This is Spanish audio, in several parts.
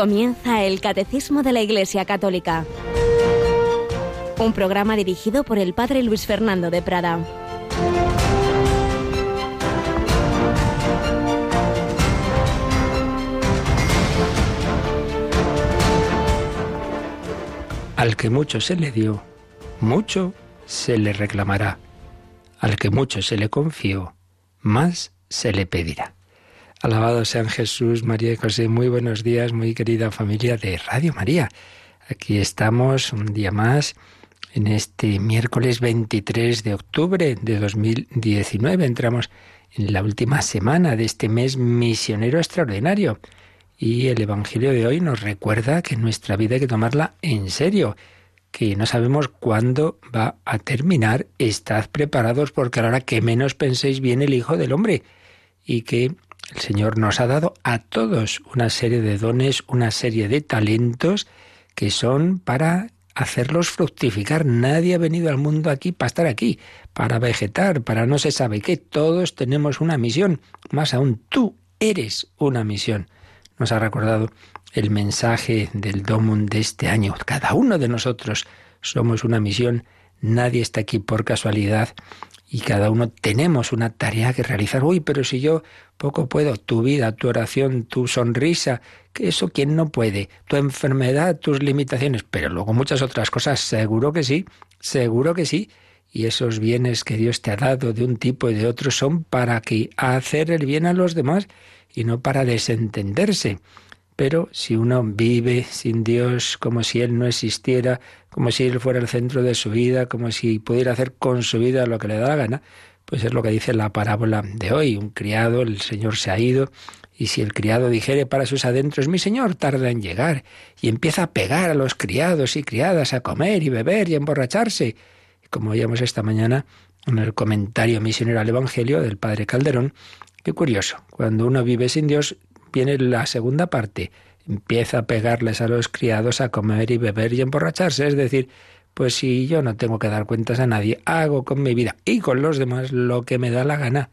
Comienza el Catecismo de la Iglesia Católica. Un programa dirigido por el Padre Luis Fernando de Prada. Al que mucho se le dio, mucho se le reclamará. Al que mucho se le confió, más se le pedirá. Alabado sean Jesús, María y José. Muy buenos días, muy querida familia de Radio María. Aquí estamos un día más en este miércoles 23 de octubre de 2019. Entramos en la última semana de este mes misionero extraordinario. Y el Evangelio de hoy nos recuerda que nuestra vida hay que tomarla en serio, que no sabemos cuándo va a terminar. Estad preparados porque a la hora que menos penséis viene el Hijo del Hombre y que el Señor nos ha dado a todos una serie de dones, una serie de talentos que son para hacerlos fructificar. Nadie ha venido al mundo aquí para estar aquí, para vegetar, para no se sabe qué. Todos tenemos una misión. Más aún, tú eres una misión. Nos ha recordado el mensaje del Domum de este año. Cada uno de nosotros somos una misión. Nadie está aquí por casualidad y cada uno tenemos una tarea que realizar. Uy, pero si yo poco puedo, tu vida, tu oración, tu sonrisa, que eso quién no puede, tu enfermedad, tus limitaciones, pero luego muchas otras cosas, seguro que sí, seguro que sí. Y esos bienes que Dios te ha dado de un tipo y de otro son para que hacer el bien a los demás y no para desentenderse. Pero si uno vive sin Dios como si Él no existiera, como si Él fuera el centro de su vida, como si pudiera hacer con su vida lo que le da la gana, pues es lo que dice la parábola de hoy. Un criado, el Señor se ha ido, y si el criado dijere para sus adentros, mi señor tarda en llegar, y empieza a pegar a los criados y criadas a comer y beber y emborracharse, como oíamos esta mañana en el comentario misionero al Evangelio del Padre Calderón, qué curioso, cuando uno vive sin Dios, viene la segunda parte. Empieza a pegarles a los criados a comer y beber y emborracharse. Es decir, pues si yo no tengo que dar cuentas a nadie, hago con mi vida y con los demás lo que me da la gana.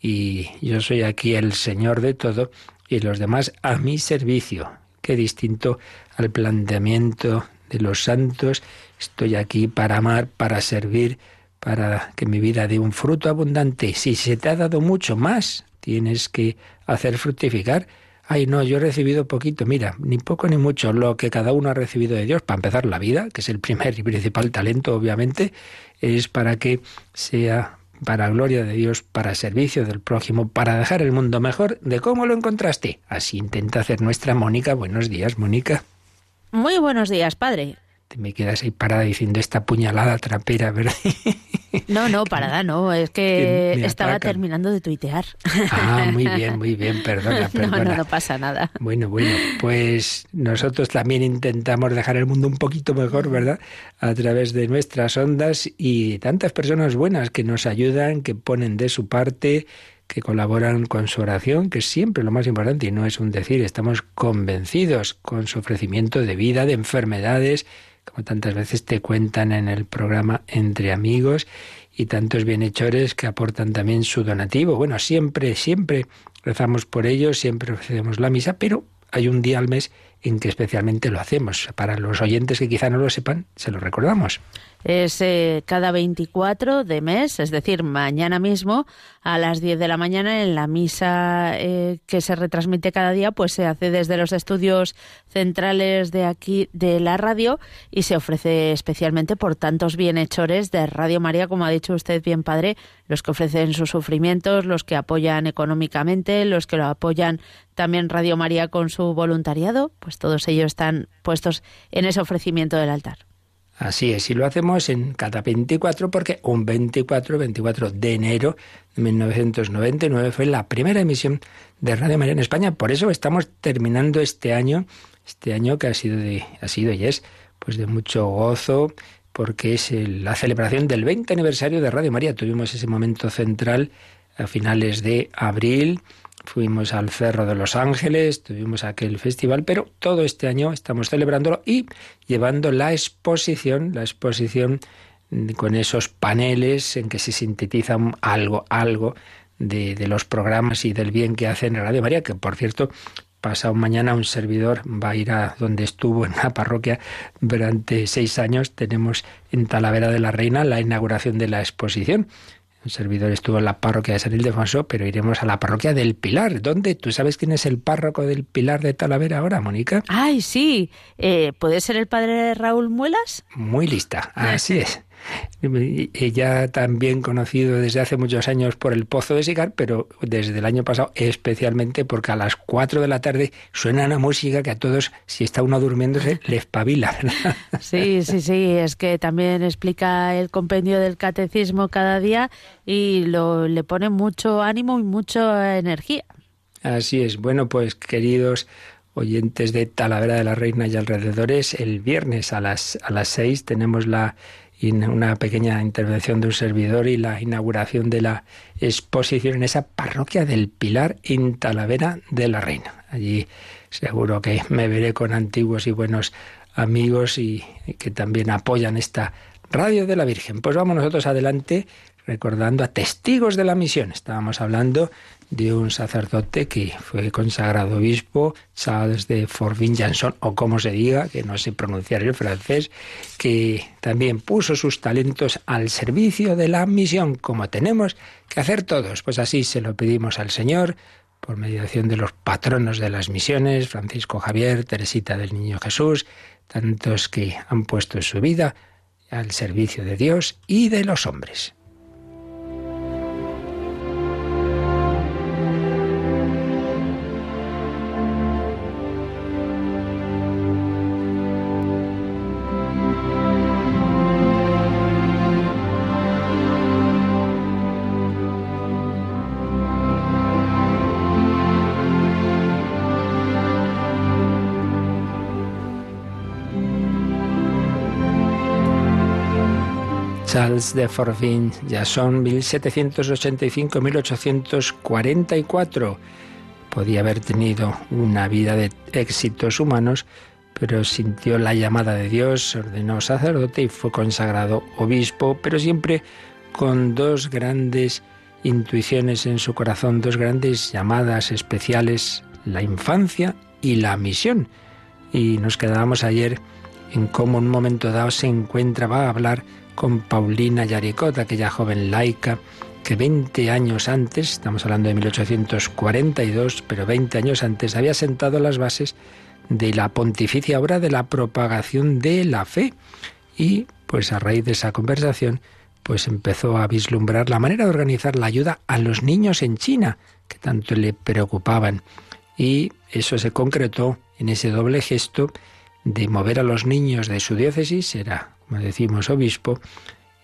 Y yo soy aquí el Señor de todo y los demás a mi servicio. Qué distinto al planteamiento de los santos. Estoy aquí para amar, para servir, para que mi vida dé un fruto abundante. Si se te ha dado mucho más, tienes que hacer fructificar. Ay, no, yo he recibido poquito. Mira, ni poco ni mucho. Lo que cada uno ha recibido de Dios, para empezar la vida, que es el primer y principal talento, obviamente, es para que sea para gloria de Dios, para servicio del prójimo, para dejar el mundo mejor de cómo lo encontraste. Así intenta hacer nuestra Mónica. Buenos días, Mónica. Muy buenos días, padre. Te me quedas ahí parada diciendo esta puñalada trapera, ¿verdad? No, no, parada no, es que estaba terminando de tuitear. Ah, muy bien, muy bien, perdona, perdona. No, no, no pasa nada. Bueno, bueno, pues nosotros también intentamos dejar el mundo un poquito mejor, ¿verdad? A través de nuestras ondas y tantas personas buenas que nos ayudan, que ponen de su parte, que colaboran con su oración, que es siempre lo más importante y no es un decir, estamos convencidos con su ofrecimiento de vida, de enfermedades, como tantas veces te cuentan en el programa Entre Amigos, y tantos bienhechores que aportan también su donativo. Bueno, siempre, siempre rezamos por ellos, siempre ofrecemos la misa, pero hay un día al mes en que especialmente lo hacemos. Para los oyentes que quizá no lo sepan, se lo recordamos. Es eh, cada 24 de mes, es decir, mañana mismo a las 10 de la mañana en la misa eh, que se retransmite cada día, pues se hace desde los estudios centrales de aquí de la radio y se ofrece especialmente por tantos bienhechores de Radio María, como ha dicho usted bien, padre, los que ofrecen sus sufrimientos, los que apoyan económicamente, los que lo apoyan también Radio María con su voluntariado, pues todos ellos están puestos en ese ofrecimiento del altar. Así es, y lo hacemos en cada 24 porque un 24, 24 de enero de 1999 fue la primera emisión de Radio María en España. Por eso estamos terminando este año, este año que ha sido, de, ha sido y es pues de mucho gozo porque es la celebración del 20 aniversario de Radio María. Tuvimos ese momento central a finales de abril fuimos al Cerro de los Ángeles, tuvimos aquel festival, pero todo este año estamos celebrándolo y llevando la exposición, la exposición con esos paneles en que se sintetiza algo, algo de, los programas y del bien que hacen en Radio María, que por cierto pasado mañana un servidor va a ir a donde estuvo en la parroquia durante seis años. Tenemos en Talavera de la Reina la inauguración de la exposición. Un servidor estuvo en la parroquia de San Ildefonso, pero iremos a la parroquia del Pilar. ¿Dónde? ¿Tú sabes quién es el párroco del Pilar de Talavera ahora, Mónica? Ay, sí. Eh, ¿Puede ser el padre Raúl Muelas? Muy lista, así es. Ella también conocido desde hace muchos años por el Pozo de Sigar, pero desde el año pasado especialmente porque a las 4 de la tarde suena una música que a todos, si está uno durmiéndose, le espabila. Sí, sí, sí, es que también explica el compendio del catecismo cada día y lo, le pone mucho ánimo y mucha energía. Así es. Bueno, pues queridos oyentes de Talavera de la Reina y alrededores, el viernes a las, a las 6 tenemos la una pequeña intervención de un servidor y la inauguración de la exposición en esa parroquia del Pilar en Talavera de la Reina. Allí seguro que me veré con antiguos y buenos amigos y que también apoyan esta radio de la Virgen. Pues vamos nosotros adelante recordando a testigos de la misión. Estábamos hablando de un sacerdote que fue consagrado obispo, Charles de Forbin Janson, o como se diga, que no sé pronunciar el francés, que también puso sus talentos al servicio de la misión, como tenemos que hacer todos. Pues así se lo pedimos al Señor, por mediación de los patronos de las misiones, Francisco Javier, Teresita del Niño Jesús, tantos que han puesto su vida al servicio de Dios y de los hombres. Charles de Forvin, ya son 1785-1844. Podía haber tenido una vida de éxitos humanos, pero sintió la llamada de Dios, ordenó sacerdote y fue consagrado obispo, pero siempre con dos grandes intuiciones en su corazón, dos grandes llamadas especiales, la infancia y la misión. Y nos quedábamos ayer en cómo en un momento dado se encuentra, va a hablar con Paulina Yaricot, aquella joven laica que 20 años antes, estamos hablando de 1842, pero 20 años antes, había sentado las bases de la pontificia obra de la propagación de la fe. Y pues a raíz de esa conversación, pues empezó a vislumbrar la manera de organizar la ayuda a los niños en China, que tanto le preocupaban. Y eso se concretó en ese doble gesto de mover a los niños de su diócesis, era como decimos, obispo,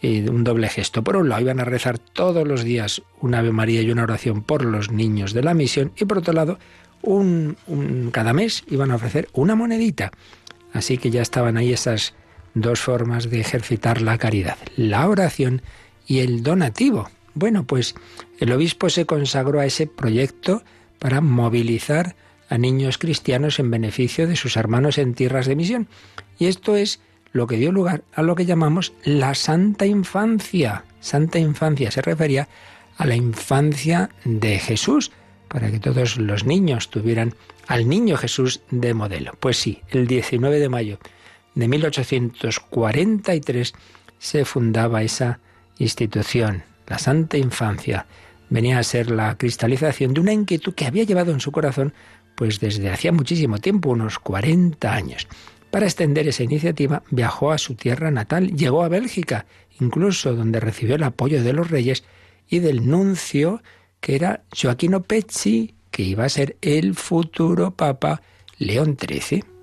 un doble gesto. Por un lado, iban a rezar todos los días un Ave María y una oración por los niños de la misión, y por otro lado, un, cada mes iban a ofrecer una monedita. Así que ya estaban ahí esas dos formas de ejercitar la caridad, la oración y el donativo. Bueno, pues el obispo se consagró a ese proyecto para movilizar a niños cristianos en beneficio de sus hermanos en tierras de misión. Y esto es lo que dio lugar a lo que llamamos la Santa Infancia. Santa Infancia se refería a la infancia de Jesús, para que todos los niños tuvieran al niño Jesús de modelo. Pues sí, el 19 de mayo de 1843 se fundaba esa institución, la Santa Infancia. Venía a ser la cristalización de una inquietud que había llevado en su corazón pues desde hacía muchísimo tiempo, unos 40 años. Para extender esa iniciativa viajó a su tierra natal, llegó a Bélgica, incluso donde recibió el apoyo de los reyes y del nuncio, que era Joaquino Pezzi, que iba a ser el futuro Papa León XIII.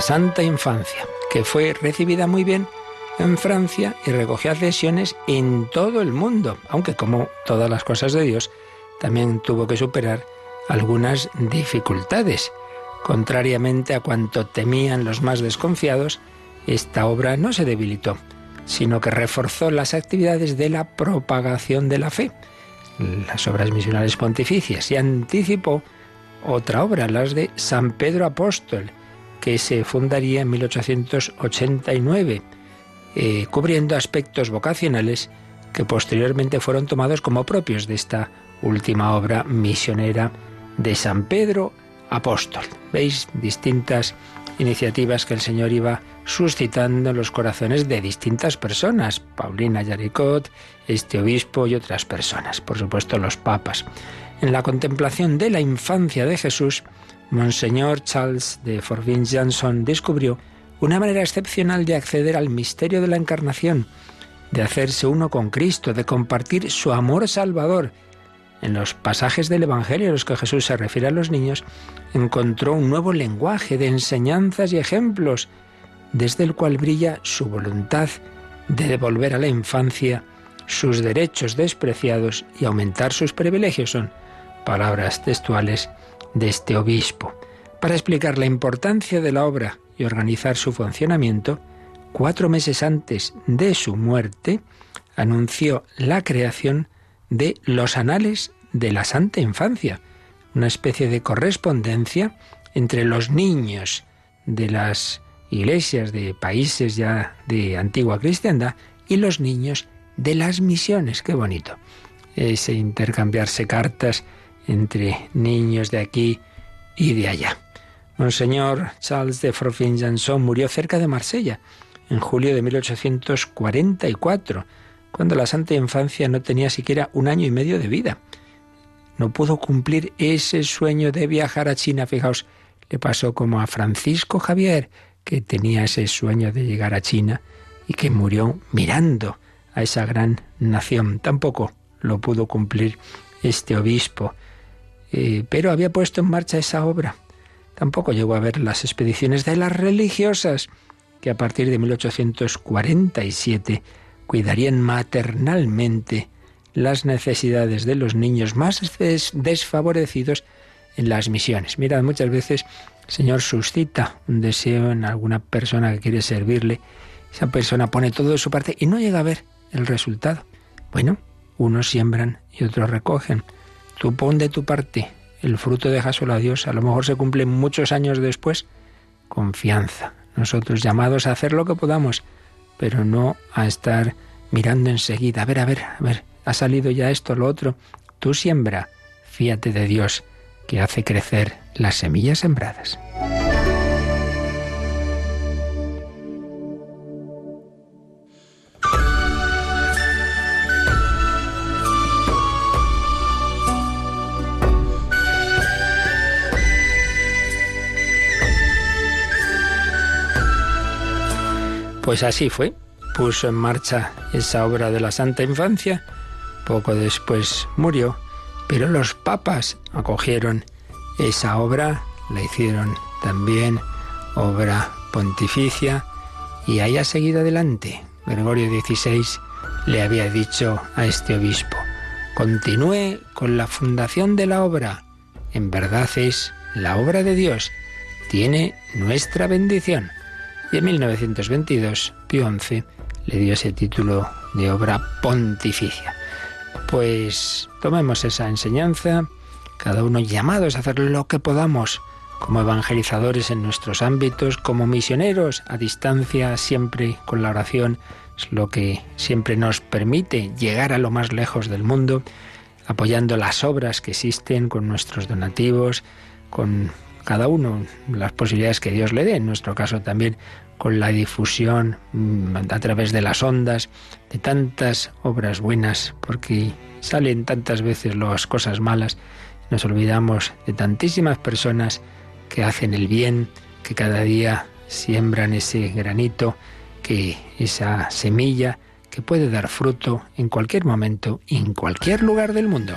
Santa Infancia, que fue recibida muy bien en Francia y recogió adhesiones en todo el mundo, aunque como todas las cosas de Dios, también tuvo que superar algunas dificultades. Contrariamente a cuanto temían los más desconfiados, esta obra no se debilitó, sino que reforzó las actividades de la propagación de la fe, las obras misionales pontificias, y anticipó otra obra, las de San Pedro Apóstol, que se fundaría en 1889, eh, cubriendo aspectos vocacionales que posteriormente fueron tomados como propios de esta última obra misionera de San Pedro Apóstol. Veis distintas iniciativas que el Señor iba suscitando en los corazones de distintas personas, Paulina Yaricot, este obispo y otras personas, por supuesto los papas. En la contemplación de la infancia de Jesús, Monseñor Charles de Forbin Janson descubrió una manera excepcional de acceder al misterio de la encarnación, de hacerse uno con Cristo, de compartir su amor salvador. En los pasajes del Evangelio en los que Jesús se refiere a los niños, encontró un nuevo lenguaje de enseñanzas y ejemplos, desde el cual brilla su voluntad de devolver a la infancia sus derechos despreciados y aumentar sus privilegios. Son palabras textuales de este obispo. Para explicar la importancia de la obra y organizar su funcionamiento, cuatro meses antes de su muerte, anunció la creación de los Anales de la Santa Infancia, una especie de correspondencia entre los niños de las iglesias de países ya de antigua cristiandad y los niños de las misiones. Qué bonito. Ese intercambiarse cartas entre niños de aquí y de allá. Monseñor Charles de Forfin-Janson murió cerca de Marsella en julio de 1844, cuando la Santa Infancia no tenía siquiera un año y medio de vida. No pudo cumplir ese sueño de viajar a China. Fijaos, le pasó como a Francisco Javier, que tenía ese sueño de llegar a China y que murió mirando a esa gran nación. Tampoco lo pudo cumplir este obispo, eh, pero había puesto en marcha esa obra. Tampoco llegó a ver las expediciones de las religiosas, que a partir de 1847 cuidarían maternalmente las necesidades de los niños más desfavorecidos en las misiones. Mirad, muchas veces el Señor suscita un deseo en alguna persona que quiere servirle, esa persona pone todo de su parte y no llega a ver el resultado. Bueno, unos siembran y otros recogen. Tú pon de tu parte, el fruto déjaselo a Dios, a lo mejor se cumple muchos años después. Confianza, nosotros llamados a hacer lo que podamos, pero no a estar mirando enseguida, a ver, a ver, a ver, ha salido ya esto, lo otro. Tú siembra, fíate de Dios, que hace crecer las semillas sembradas. Pues así fue. Puso en marcha esa obra de la Santa Infancia. Poco después murió. Pero los papas acogieron esa obra, la hicieron también obra pontificia y ahí ha seguido adelante. Gregorio XVI le había dicho a este obispo, continúe con la fundación de la obra. En verdad es la obra de Dios. Tiene nuestra bendición. Y en 1922, Pío XI le dio ese título de obra pontificia. Pues tomemos esa enseñanza, cada uno llamados a hacer lo que podamos como evangelizadores en nuestros ámbitos, como misioneros a distancia, siempre con la oración, es lo que siempre nos permite llegar a lo más lejos del mundo, apoyando las obras que existen con nuestros donativos, con cada uno las posibilidades que Dios le dé, en nuestro caso también con la difusión mm, a través de las ondas de tantas obras buenas, porque salen tantas veces las cosas malas, nos olvidamos de tantísimas personas que hacen el bien, que cada día siembran ese granito, que esa semilla que puede dar fruto en cualquier momento en cualquier lugar del mundo.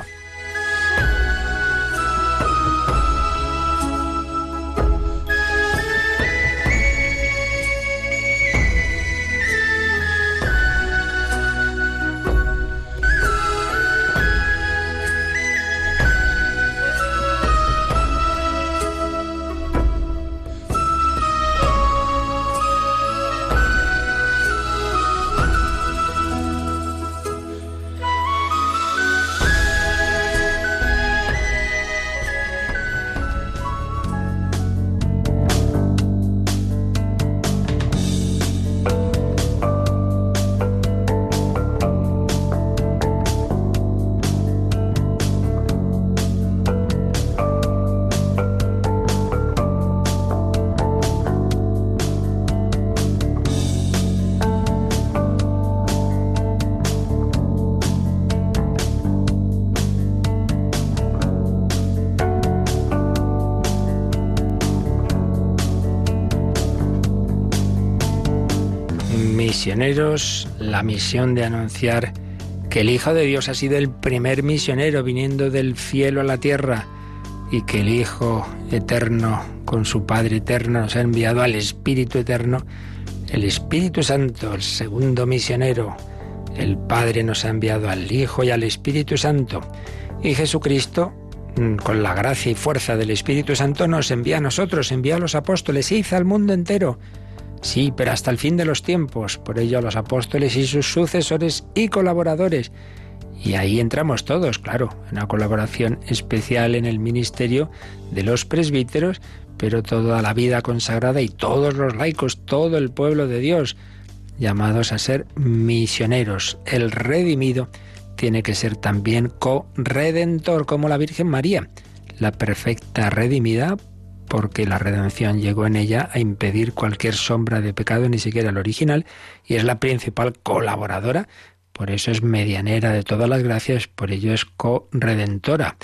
La misión de anunciar que el Hijo de Dios ha sido el primer misionero viniendo del cielo a la tierra y que el Hijo eterno con su Padre eterno nos ha enviado al Espíritu eterno, el Espíritu Santo, el segundo misionero. El Padre nos ha enviado al Hijo y al Espíritu Santo. Y Jesucristo, mm, con la gracia y fuerza del Espíritu Santo, nos envía a nosotros, envía a los apóstoles hizo al mundo entero. Sí, pero hasta el fin de los tiempos. Por ello los apóstoles y sus sucesores y colaboradores. Y ahí entramos todos, claro, en una colaboración especial en el ministerio de los presbíteros, pero toda la vida consagrada y todos los laicos, todo el pueblo de Dios, llamados a ser misioneros. El redimido tiene que ser también co-redentor, como la Virgen María, la perfecta redimida porque la redención llegó en ella a impedir cualquier sombra de pecado, ni siquiera el original, y es la principal colaboradora, por eso es medianera de todas las gracias, por ello es co-redentora.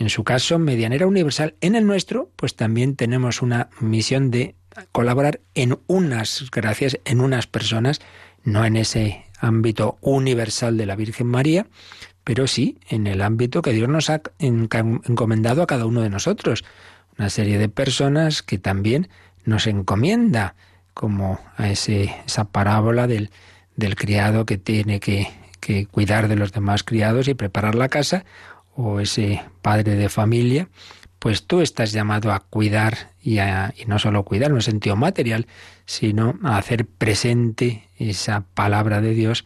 En su caso, medianera universal. En el nuestro, pues también tenemos una misión de colaborar en unas gracias, en unas personas, no en ese ámbito universal de la Virgen María, pero sí en el ámbito que Dios nos ha encomendado a cada uno de nosotros una serie de personas que también nos encomienda, como a ese, esa parábola del, del criado que tiene que, que cuidar de los demás criados y preparar la casa, o ese padre de familia, pues tú estás llamado a cuidar y, a, y no solo cuidar en un sentido material, sino a hacer presente esa palabra de Dios,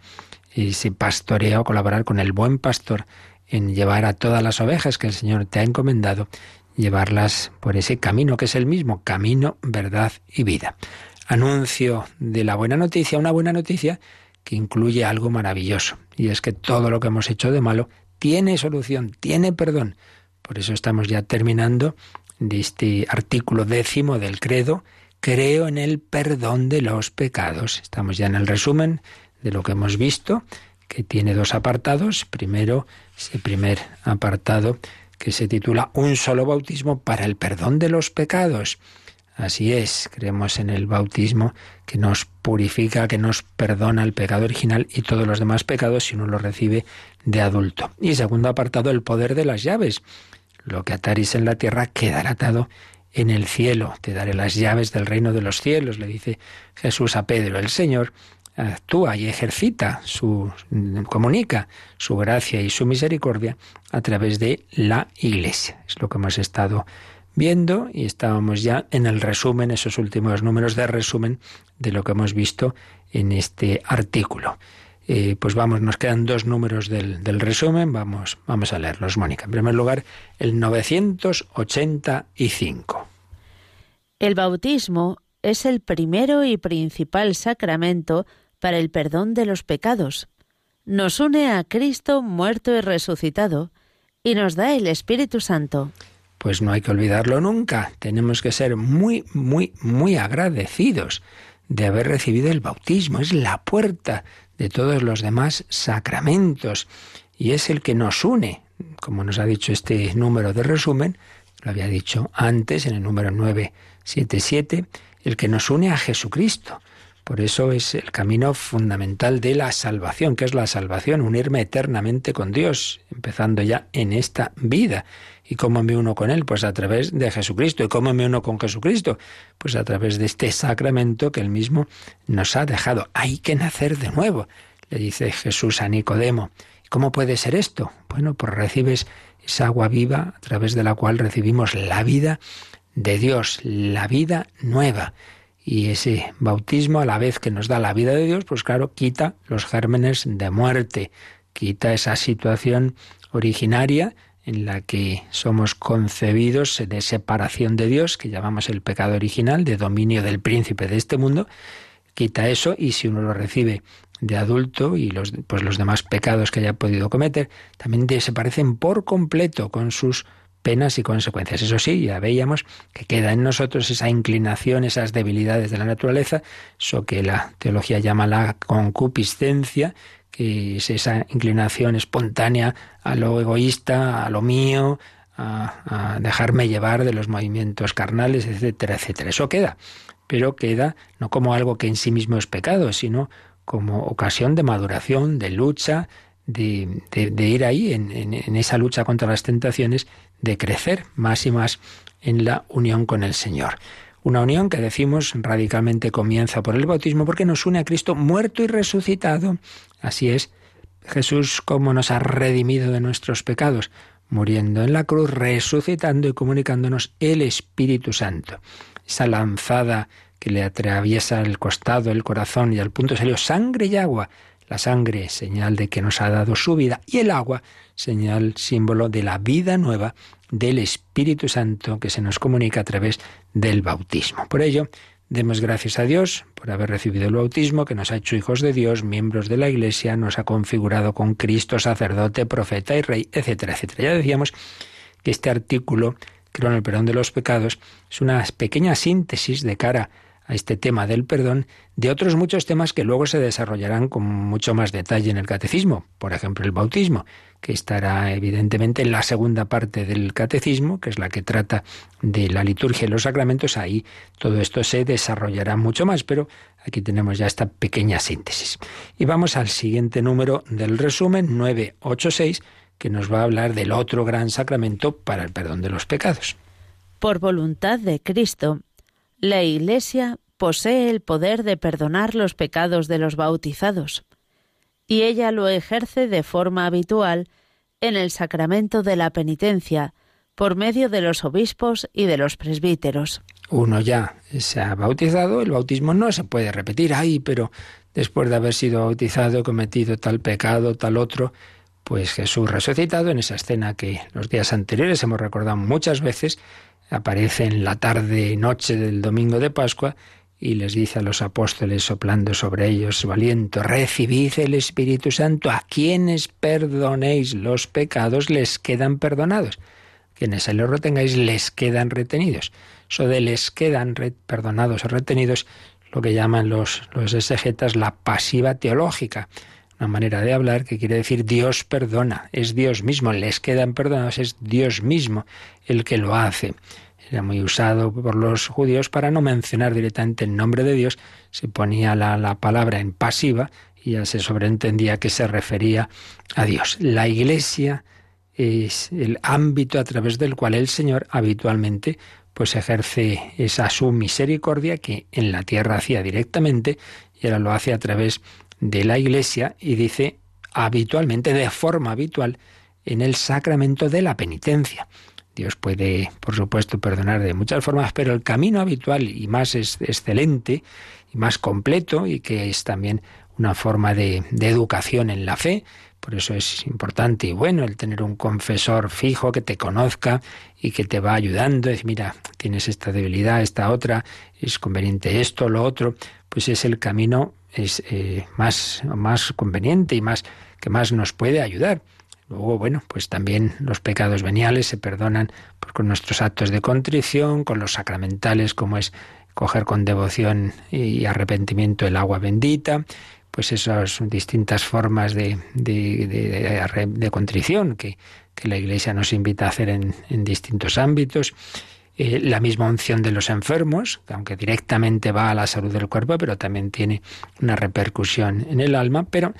ese pastoreo, colaborar con el buen pastor en llevar a todas las ovejas que el Señor te ha encomendado llevarlas por ese camino que es el mismo, camino, verdad y vida. Anuncio de la buena noticia, una buena noticia que incluye algo maravilloso, y es que todo lo que hemos hecho de malo tiene solución, tiene perdón. Por eso estamos ya terminando de este artículo décimo del credo, creo en el perdón de los pecados. Estamos ya en el resumen de lo que hemos visto, que tiene dos apartados. Primero, ese primer apartado que se titula Un solo bautismo para el perdón de los pecados. Así es, creemos en el bautismo que nos purifica, que nos perdona el pecado original y todos los demás pecados si uno lo recibe de adulto. Y segundo apartado, el poder de las llaves. Lo que ataris en la tierra quedará atado en el cielo. Te daré las llaves del reino de los cielos, le dice Jesús a Pedro. El Señor actúa y ejercita su comunica su gracia y su misericordia a través de la Iglesia. Es lo que hemos estado viendo y estábamos ya en el resumen, esos últimos números de resumen de lo que hemos visto en este artículo. Eh, pues vamos, nos quedan dos números del, del, resumen, vamos, vamos a leerlos, Mónica. En primer lugar, el 985. El bautismo es el primero y principal sacramento para el perdón de los pecados. Nos une a Cristo muerto y resucitado y nos da el Espíritu Santo. Pues no hay que olvidarlo nunca. Tenemos que ser muy, muy, muy agradecidos de haber recibido el bautismo. Es la puerta de todos los demás sacramentos y es el que nos une. Como nos ha dicho este número de resumen, lo había dicho antes en el número 977, el que nos une a Jesucristo. Por eso es el camino fundamental de la salvación. que es la salvación? Unirme eternamente con Dios, empezando ya en esta vida. ¿Y cómo me uno con Él? Pues a través de Jesucristo. ¿Y cómo me uno con Jesucristo? Pues a través de este sacramento que Él mismo nos ha dejado. Hay que nacer de nuevo, le dice Jesús a Nicodemo. ¿Y cómo puede ser esto? Bueno, pues recibes esa agua viva a través de la cual recibimos la vida de Dios, la vida nueva. Y ese bautismo, a la vez que nos da la vida de Dios, pues claro, quita los gérmenes de muerte, quita esa situación originaria en la que somos concebidos de separación de Dios, que llamamos el pecado original, de dominio del príncipe de este mundo, quita eso y si uno lo recibe de adulto y los, pues los demás pecados que haya podido cometer, también se parecen por completo con sus penas y consecuencias. Eso sí, ya veíamos que queda en nosotros esa inclinación, esas debilidades de la naturaleza, eso que la teología llama la concupiscencia, que es esa inclinación espontánea a lo egoísta, a lo mío, a, dejarme llevar de los movimientos carnales, etcétera, etcétera. Eso queda, pero queda no como algo que en sí mismo es pecado, sino como ocasión de maduración, de lucha, de, ir ahí en, esa lucha contra las tentaciones, de crecer más y más en la unión con el Señor. Una unión que decimos radicalmente comienza por el bautismo porque nos une a Cristo muerto y resucitado. Así es, Jesús como nos ha redimido de nuestros pecados, muriendo en la cruz, resucitando y comunicándonos el Espíritu Santo. Esa lanzada que le atraviesa el costado, el corazón y al punto salió sangre y agua. La sangre, señal de que nos ha dado su vida, y el agua, señal, símbolo de la vida nueva del Espíritu Santo que se nos comunica a través del bautismo. Por ello, demos gracias a Dios por haber recibido el bautismo, que nos ha hecho hijos de Dios, miembros de la Iglesia, nos ha configurado con Cristo, sacerdote, profeta y rey, etcétera, etcétera. Ya decíamos que este artículo, creo en el perdón de los pecados, es una pequeña síntesis de cara a este tema del perdón de otros muchos temas que luego se desarrollarán con mucho más detalle en el catecismo, por ejemplo el bautismo, que estará evidentemente en la segunda parte del catecismo, que es la que trata de la liturgia y los sacramentos, ahí todo esto se desarrollará mucho más, pero aquí tenemos ya esta pequeña síntesis. Y vamos al siguiente número del resumen, 986, que nos va a hablar del otro gran sacramento para el perdón de los pecados. Por voluntad de Cristo, la Iglesia posee el poder de perdonar los pecados de los bautizados, y ella lo ejerce de forma habitual en el sacramento de la penitencia, por medio de los obispos y de los presbíteros. Uno ya se ha bautizado, el bautismo no se puede repetir, ahí, pero después de haber sido bautizado, cometido tal pecado, tal otro, pues Jesús resucitado en esa escena que los días anteriores hemos recordado muchas veces, aparece en la tarde noche del domingo de Pascua y les dice a los apóstoles soplando sobre ellos su aliento, recibid el Espíritu Santo, a quienes perdonéis los pecados les quedan perdonados, quienes se los retengáis les quedan retenidos. Eso de les quedan perdonados o retenidos, lo que llaman los, los exegetas la pasiva teológica, una manera de hablar que quiere decir Dios perdona, es Dios mismo, les quedan perdonados, es Dios mismo el que lo hace. Era muy usado por los judíos para no mencionar directamente el nombre de Dios, se ponía la, la palabra en pasiva y ya se sobreentendía que se refería a Dios. La Iglesia es el ámbito a través del cual el Señor habitualmente pues ejerce esa su misericordia que en la tierra hacía directamente y ahora lo hace a través de la Iglesia y dice habitualmente, de forma habitual, en el sacramento de la penitencia. Dios puede, por supuesto, perdonar de muchas formas, pero el camino habitual y más excelente y más completo y que es también una forma de, de, educación en la fe. Por eso es importante y bueno el tener un confesor fijo que te conozca y que te va ayudando. Es, mira, tienes esta debilidad, esta otra, es conveniente esto, lo otro. Pues es el camino es eh, más, más conveniente y más que más nos puede ayudar. Luego, bueno, pues también los pecados veniales se perdonan pues, con nuestros actos de contrición, con los sacramentales, como es coger con devoción y arrepentimiento el agua bendita, pues esas distintas formas de, de, contrición que, que, la Iglesia nos invita a hacer en distintos ámbitos. Eh, la misma unción de los enfermos, que aunque directamente va a la salud del cuerpo, pero también tiene una repercusión en el alma, pero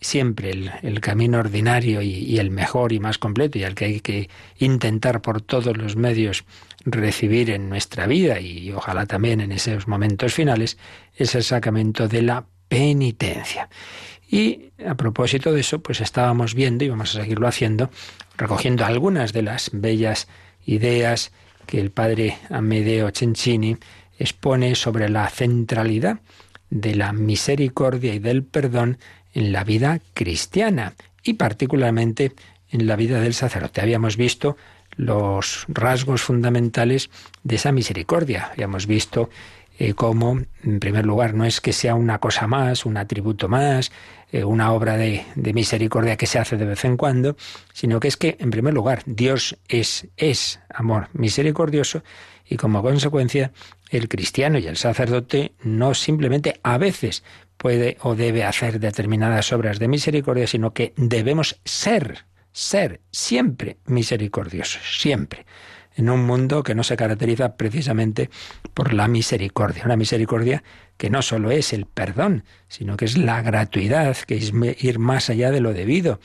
siempre el, camino ordinario y, el mejor y más completo y al que hay que intentar por todos los medios recibir en nuestra vida y ojalá también en esos momentos finales es el sacramento de la penitencia. Y a propósito de eso, pues estábamos viendo y vamos a seguirlo haciendo, recogiendo algunas de las bellas ideas que el padre Amedeo Cencini expone sobre la centralidad de la misericordia y del perdón en la vida cristiana y particularmente en la vida del sacerdote. Habíamos visto los rasgos fundamentales de esa misericordia. Habíamos visto eh, cómo, en primer lugar, no es que sea una cosa más, un atributo más, eh, una obra de, misericordia que se hace de vez en cuando, sino que es que, en primer lugar, Dios es, es amor misericordioso y como consecuencia el cristiano y el sacerdote no simplemente a veces puede o debe hacer determinadas obras de misericordia, sino que debemos ser, ser siempre misericordiosos, siempre. En un mundo que no se caracteriza precisamente por la misericordia. Una misericordia que no solo es el perdón, sino que es la gratuidad, que es ir más allá de lo debido,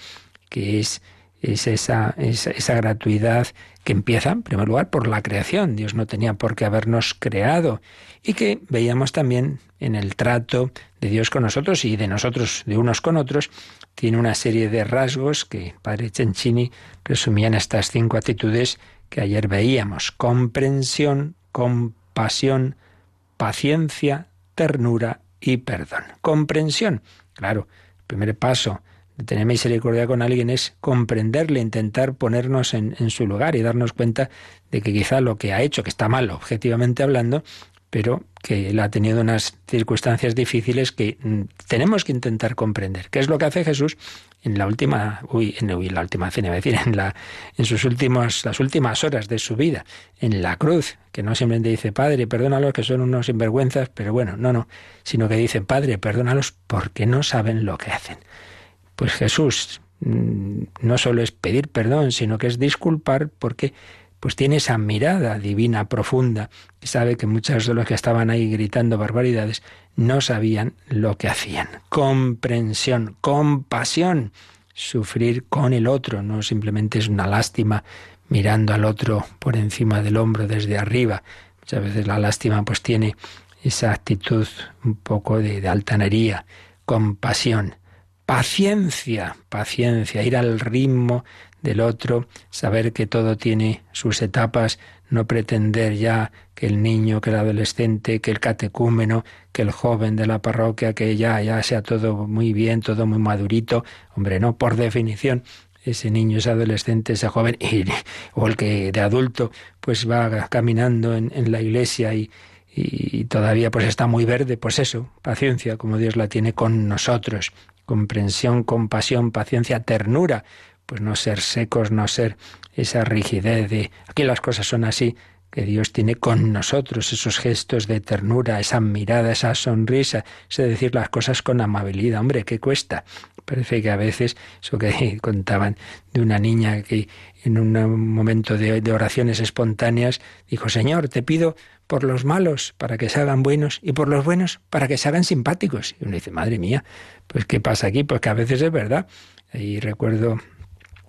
que es, es esa, esa, esa gratuidad que empieza, en primer lugar, por la creación. Dios no tenía por qué habernos creado. Y que veíamos también en el trato de Dios con nosotros y de nosotros de unos con otros, tiene una serie de rasgos que Padre Cencini resumía en estas cinco actitudes que ayer veíamos. Comprensión, compasión, paciencia, ternura y perdón. Comprensión. Claro, el primer paso de tener misericordia con alguien es comprenderle, intentar ponernos en, en, su lugar y darnos cuenta de que quizá lo que ha hecho, que está mal objetivamente hablando, pero que él ha tenido unas circunstancias difíciles que mm, tenemos que intentar comprender. ¿Qué es lo que hace Jesús en la última, uy, en la última cena, decir, en sus últimos, las últimas horas de su vida, en la cruz, que no simplemente dice Padre, perdónalos que son unos sinvergüenzas, pero bueno, no, no, sino que dice Padre, perdónalos porque no saben lo que hacen. Pues Jesús mm, no solo es pedir perdón, sino que es disculpar porque pues tiene esa mirada divina profunda y sabe que muchos de los que estaban ahí gritando barbaridades no sabían lo que hacían. Comprensión, compasión, sufrir con el otro, no simplemente es una lástima mirando al otro por encima del hombro desde arriba. Muchas veces la lástima pues tiene esa actitud un poco de, de altanería, compasión, paciencia, paciencia, ir al ritmo del otro, saber que todo tiene sus etapas, no pretender ya que el niño, que el adolescente, que el catecúmeno, que el joven de la parroquia, que ya, ya sea todo muy bien, todo muy madurito. Hombre, no, por definición, ese niño, ese adolescente, ese joven, y, o el que de adulto, pues va caminando en, la iglesia y, y todavía pues está muy verde, pues eso, paciencia, como Dios la tiene con nosotros, comprensión, compasión, paciencia, ternura, pues no ser secos, no ser esa rigidez de aquí las cosas son así, que Dios tiene con nosotros, esos gestos de ternura, esa mirada, esa sonrisa, ese decir las cosas con amabilidad. Hombre, ¿qué cuesta? Parece que a veces, eso que contaban de una niña que en un momento de, de oraciones espontáneas dijo, Señor, te pido por los malos para que se hagan buenos y por los buenos para que se hagan simpáticos. Y uno dice, madre mía, pues ¿qué pasa aquí? Pues que a veces es verdad. Y recuerdo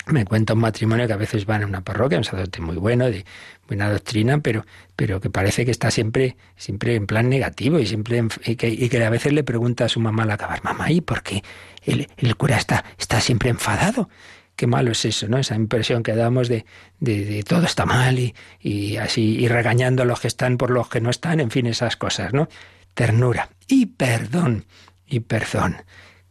me cuenta un matrimonio que a veces van a una parroquia, un sacerdote muy bueno, de buena doctrina, pero, pero que parece que está siempre, siempre en plan negativo y siempre y que, y que, a veces le pregunta a su mamá al acabar, mamá, ¿y por qué el, el cura está, está siempre enfadado? Qué malo es eso, ¿no? Esa impresión que damos de, de, todo está mal y, y así, y regañando a los que están por los que no están, en fin, esas cosas, ¿no? Ternura y perdón, y perdón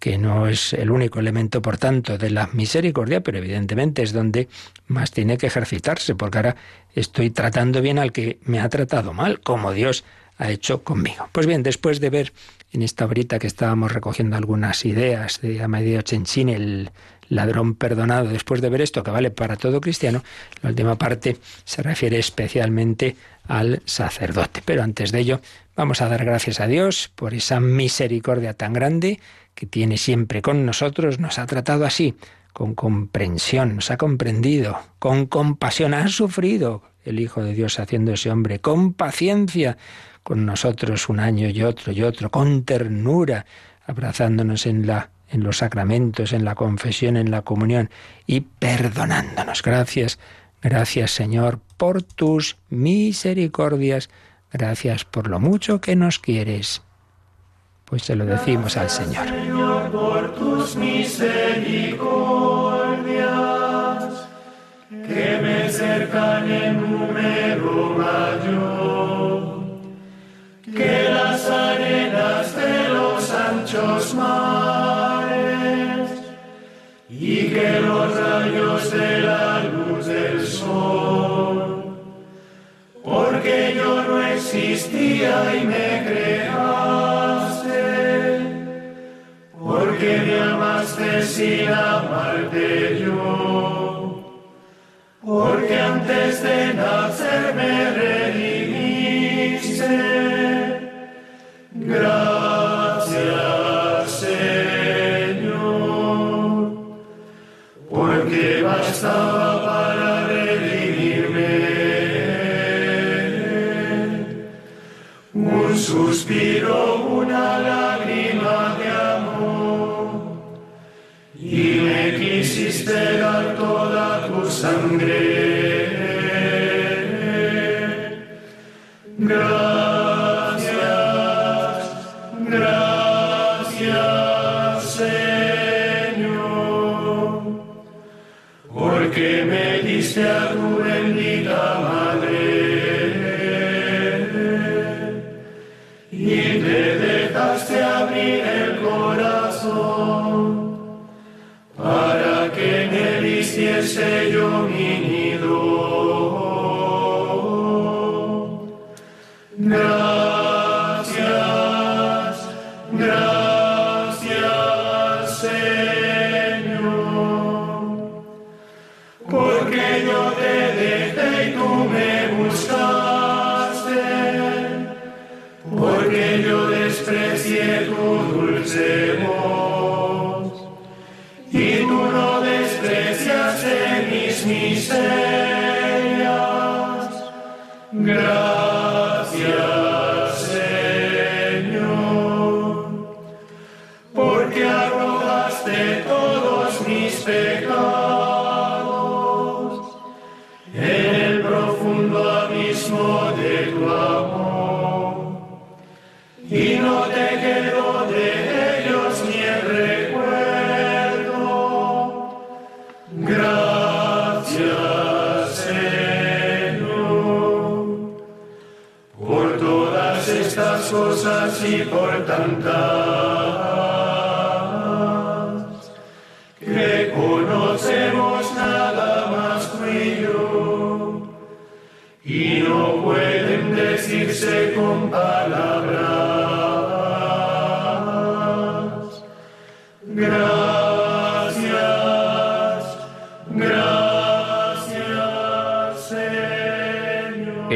que no es el único elemento, por tanto, de la misericordia, pero evidentemente es donde más tiene que ejercitarse, porque ahora estoy tratando bien al que me ha tratado mal, como Dios ha hecho conmigo. Pues bien, después de ver en esta horita que estábamos recogiendo algunas ideas de Amadeo Cencini, el ladrón perdonado, después de ver esto que vale para todo cristiano, la última parte se refiere especialmente al sacerdote. Pero antes de ello, vamos a dar gracias a Dios por esa misericordia tan grande que tiene siempre con nosotros, nos ha tratado así, con comprensión, nos ha comprendido, con compasión, ha sufrido el Hijo de Dios haciendo ese hombre, con paciencia con nosotros un año y otro y otro, con ternura, abrazándonos en la en los sacramentos, en la confesión, en la comunión y perdonándonos. Gracias, gracias Señor por tus misericordias, gracias por lo mucho que nos quieres pues se lo decimos al Señor. Señor, por tus misericordias, que me cercan en número mayor, que las arenas de los anchos mares los rayos de la luz del sol, porque yo no existía y me creaste. Porque me amaste sin amarte yo, porque antes de nacer me redimiste. Gracias, pasaba para redimirme. Un suspiro, una lágrima de amor, y me quisiste dar toda tu sangre. Gracias, gracias.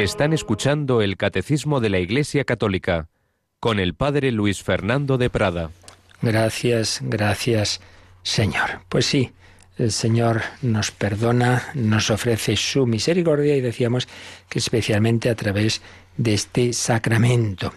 Están escuchando el Catecismo de la Iglesia Católica con el Padre Luis Fernando de Prada. Gracias, gracias, Señor. Pues sí, el Señor nos perdona, nos ofrece su misericordia y decíamos que especialmente a través de este sacramento.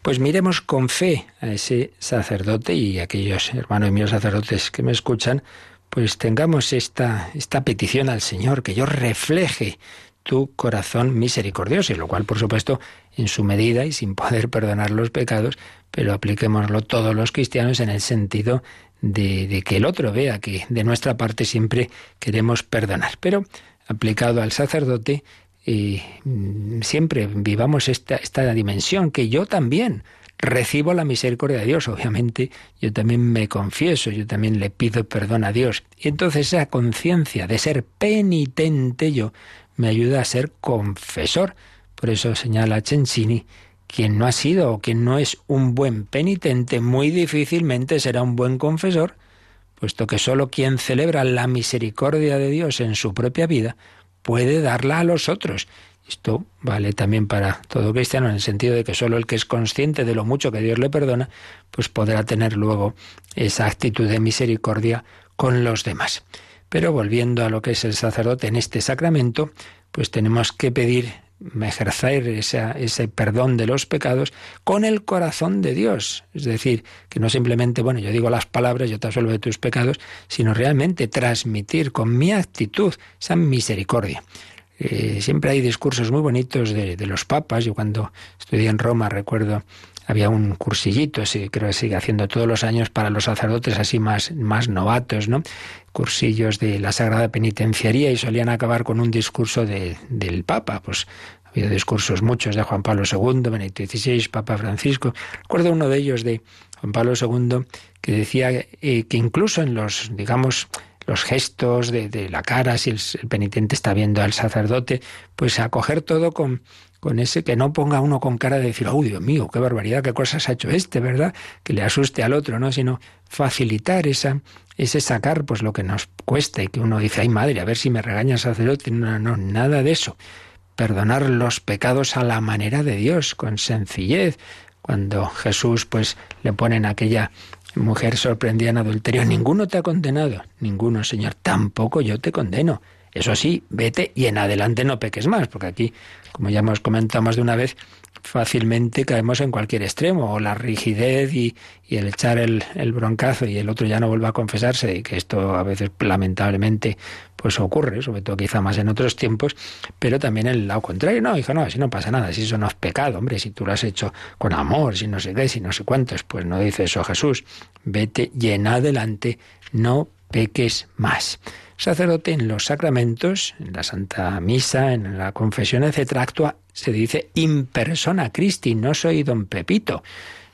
Pues miremos con fe a ese sacerdote y aquellos hermanos míos sacerdotes que me escuchan, pues tengamos esta, esta petición al Señor, que yo refleje tu corazón misericordioso, y lo cual, por supuesto, en su medida y sin poder perdonar los pecados, pero apliquémoslo todos los cristianos en el sentido de, que el otro vea que de nuestra parte siempre queremos perdonar. Pero aplicado al sacerdote, mm, siempre vivamos esta, esta dimensión, que yo también recibo la misericordia de Dios. Obviamente, yo también me confieso, yo también le pido perdón a Dios. Y entonces esa conciencia de ser penitente yo me ayuda a ser confesor. Por eso señala Cencini, quien no ha sido o quien no es un buen penitente, muy difícilmente será un buen confesor, puesto que sólo quien celebra la misericordia de Dios en su propia vida puede darla a los otros. Esto vale también para todo cristiano en el sentido de que sólo el que es consciente de lo mucho que Dios le perdona, pues podrá tener luego esa actitud de misericordia con los demás. Pero volviendo a lo que es el sacerdote en este sacramento, pues tenemos que pedir ejercer ese perdón de los pecados con el corazón de Dios. Es decir, que no simplemente, bueno, yo digo las palabras, yo te absuelvo de tus pecados, sino realmente transmitir con mi actitud esa misericordia. Eh, siempre hay discursos muy bonitos de, de, los papas. Yo cuando estudié en Roma recuerdo había un cursillito, sí, creo que sigue haciendo todos los años para los sacerdotes así más, más novatos, ¿no? Cursillos de la Sagrada Penitenciaría y solían acabar con un discurso de, del Papa, pues ha habido discursos muchos de Juan Pablo II, Benedicto XVI, Papa Francisco. Recuerdo uno de ellos de Juan Pablo II que decía eh, que incluso en los, digamos, los gestos de, de la cara, si el, el, penitente está viendo al sacerdote, pues acoger todo con, con ese que no ponga uno con cara de decir, oh Dios mío, qué barbaridad, qué cosas ha hecho este, ¿verdad? Que le asuste al otro, ¿no? Sino facilitar esa, ese sacar pues lo que nos cuesta y que uno dice, ay madre, a ver si me regaña sacerdote. No, no, nada de eso. Perdonar los pecados a la manera de Dios, con sencillez. Cuando Jesús pues le ponen aquella mujer sorprendida en adulterio, ninguno te ha condenado, ninguno, Señor, tampoco yo te condeno. Eso sí, vete y en adelante no peques más, porque aquí, como ya hemos comentado más de una vez, fácilmente caemos en cualquier extremo, o la rigidez y, el echar el, broncazo y el otro ya no vuelva a confesarse, y que esto a veces lamentablemente pues ocurre, sobre todo quizá más en otros tiempos, pero también el lado contrario, no, hijo, no, si no pasa nada, si eso no es pecado, hombre, si tú lo has hecho con amor, si no sé qué, si no sé cuántos, pues no dice eso Jesús, vete llena adelante, no peques más sacerdote en los sacramentos, en la Santa Misa, en la confesión, etc., actúa, se dice, in persona Christi, no soy don Pepito,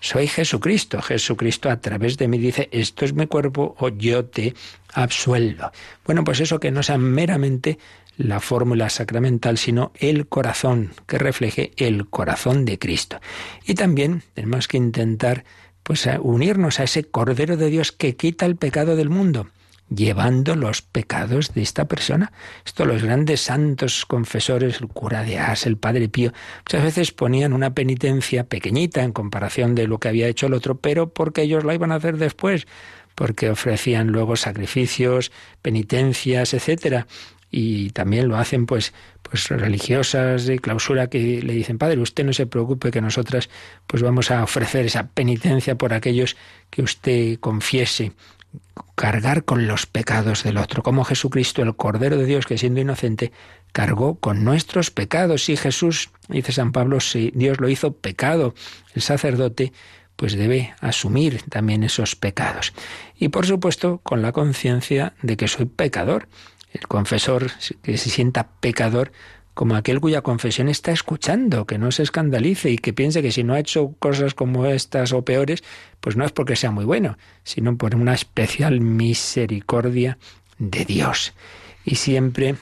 soy Jesucristo. Jesucristo a través de mí dice, esto es mi cuerpo o yo te absuelvo. Bueno, pues eso que no sea meramente la fórmula sacramental, sino el corazón, que refleje el corazón de Cristo. Y también tenemos que intentar pues unirnos a ese Cordero de Dios que quita el pecado del mundo llevando los pecados de esta persona. Esto los grandes santos confesores, el cura de As, el Padre Pío, muchas veces ponían una penitencia pequeñita en comparación de lo que había hecho el otro, pero porque ellos la iban a hacer después, porque ofrecían luego sacrificios, penitencias, etcétera. Y también lo hacen pues, pues religiosas de clausura que le dicen, Padre, usted no se preocupe que nosotras pues vamos a ofrecer esa penitencia por aquellos que usted confiese cargar con los pecados del otro, como Jesucristo, el Cordero de Dios, que siendo inocente, cargó con nuestros pecados. Si Jesús, dice San Pablo, si Dios lo hizo pecado, el sacerdote, pues debe asumir también esos pecados. Y por supuesto, con la conciencia de que soy pecador. El confesor que se sienta pecador, como aquel cuya confesión está escuchando, que no se escandalice y que piense que si no ha hecho cosas como estas o peores, pues no es porque sea muy bueno, sino por una especial misericordia de Dios. Y siempre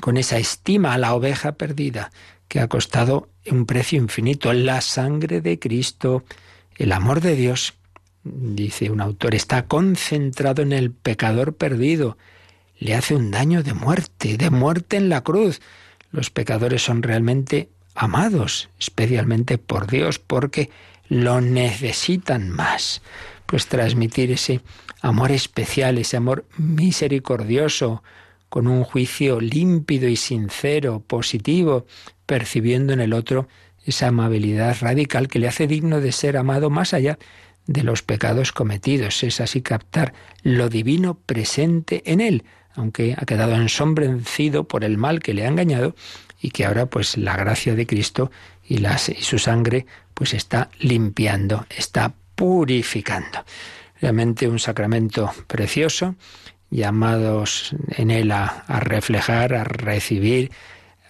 con esa estima a la oveja perdida, que ha costado un precio infinito, la sangre de Cristo, el amor de Dios, dice un autor, está concentrado en el pecador perdido, le hace un daño de muerte, de muerte en la cruz, los pecadores son realmente amados, especialmente por Dios, porque lo necesitan más. Pues transmitir ese amor especial, ese amor misericordioso, con un juicio límpido y sincero, positivo, percibiendo en el otro esa amabilidad radical que le hace digno de ser amado más allá de los pecados cometidos. Es así captar lo divino presente en él, aunque ha quedado ensombrecido por el mal que le ha engañado y que ahora pues la gracia de Cristo y, y su sangre pues está limpiando, está purificando. Realmente un sacramento precioso, llamados en él a, a reflejar, a recibir,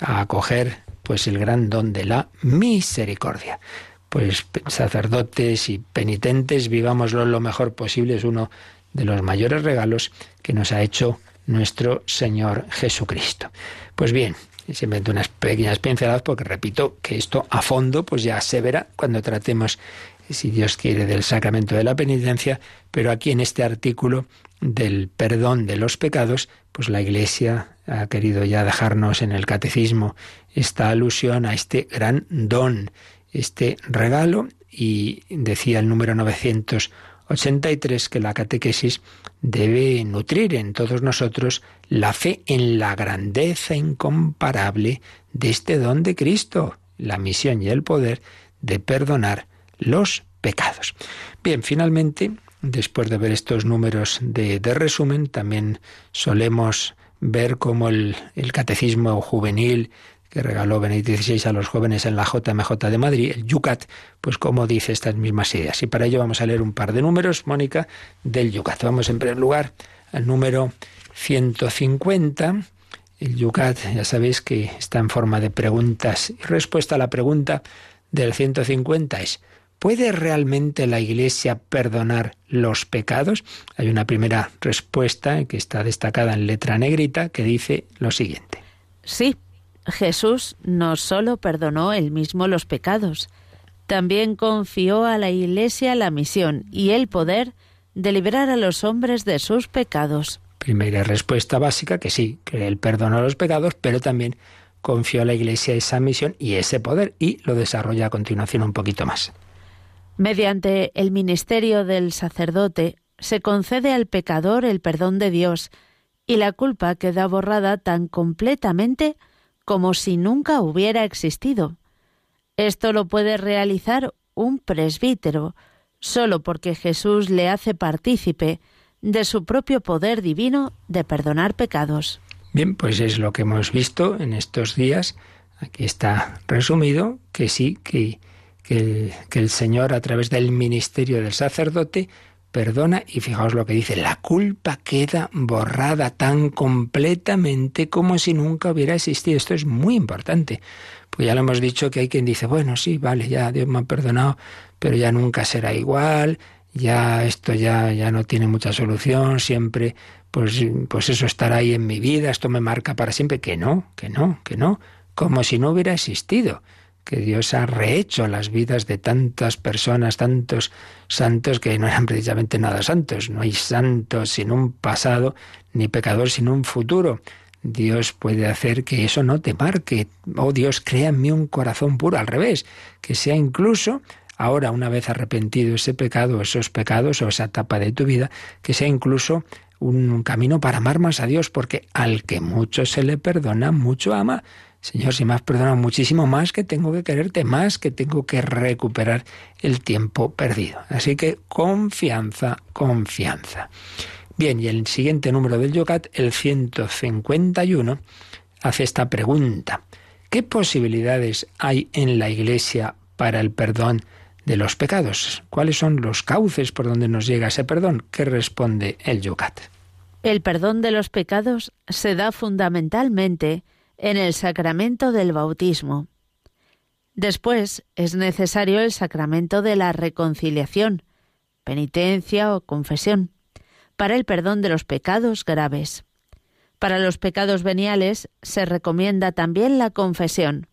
a acoger pues el gran don de la misericordia. Pues sacerdotes y penitentes, vivámoslo lo mejor posible, es uno de los mayores regalos que nos ha hecho nuestro Señor Jesucristo. Pues bien, simplemente unas pequeñas pinceladas porque repito que esto a fondo pues ya se verá cuando tratemos si Dios quiere del sacramento de la penitencia, pero aquí en este artículo del perdón de los pecados, pues la Iglesia ha querido ya dejarnos en el catecismo esta alusión a este gran don, este regalo y decía el número 900 83 que la catequesis debe nutrir en todos nosotros la fe en la grandeza incomparable de este don de Cristo, la misión y el poder de perdonar los pecados. Bien, finalmente, después de ver estos números de, resumen, también solemos ver cómo el, catecismo juvenil que regaló Benedicto XVI a los jóvenes en la JMJ de Madrid, el Yucat, pues como dice estas mismas ideas. Y para ello vamos a leer un par de números, Mónica, del Yucat. Vamos en primer lugar al número 150. El Yucat, ya sabéis que está en forma de preguntas y respuesta a la pregunta del 150 es, ¿puede realmente la Iglesia perdonar los pecados? Hay una primera respuesta que está destacada en letra negrita que dice lo siguiente. Sí, Jesús no solo perdonó él mismo los pecados, también confió a la Iglesia la misión y el poder de liberar a los hombres de sus pecados. Primera respuesta básica que sí, que él perdonó los pecados, pero también confió a la Iglesia esa misión y ese poder y lo desarrolla a continuación un poquito más. Mediante el ministerio del sacerdote se concede al pecador el perdón de Dios y la culpa queda borrada tan completamente como si nunca hubiera existido. Esto lo puede realizar un presbítero, solo porque Jesús le hace partícipe de su propio poder divino de perdonar pecados. Bien, pues es lo que hemos visto en estos días. Aquí está resumido que sí, que, que, el, Señor a través del ministerio del sacerdote perdona y fijaos lo que dice, la culpa queda borrada tan completamente como si nunca hubiera existido. Esto es muy importante, pues ya lo hemos dicho que hay quien dice, bueno, sí, vale, ya Dios me ha perdonado, pero ya nunca será igual, ya esto ya, ya no tiene mucha solución, siempre, pues, pues eso estará ahí en mi vida, esto me marca para siempre, que no, que no, que no, como si no hubiera existido que Dios ha rehecho las vidas de tantas personas, tantos santos que no eran precisamente nada santos. No hay santos sin un pasado, ni pecador sin un futuro. Dios puede hacer que eso no te marque. Oh Dios, mí un corazón puro, al revés, que sea incluso ahora, una vez arrepentido ese pecado, esos pecados o esa etapa de tu vida, que sea incluso un camino para amar más a Dios, porque al que mucho se le perdona, mucho ama. Señor, si me has perdonado muchísimo más, que tengo que quererte más, que tengo que recuperar el tiempo perdido. Así que confianza, confianza. Bien, y el siguiente número del Yocat, el 151, hace esta pregunta. ¿Qué posibilidades hay en la Iglesia para el perdón de los pecados? ¿Cuáles son los cauces por donde nos llega ese perdón? ¿Qué responde el Yocat? El perdón de los pecados se da fundamentalmente en el sacramento del bautismo. Después es necesario el sacramento de la reconciliación, penitencia o confesión para el perdón de los pecados graves. Para los pecados veniales se recomienda también la confesión.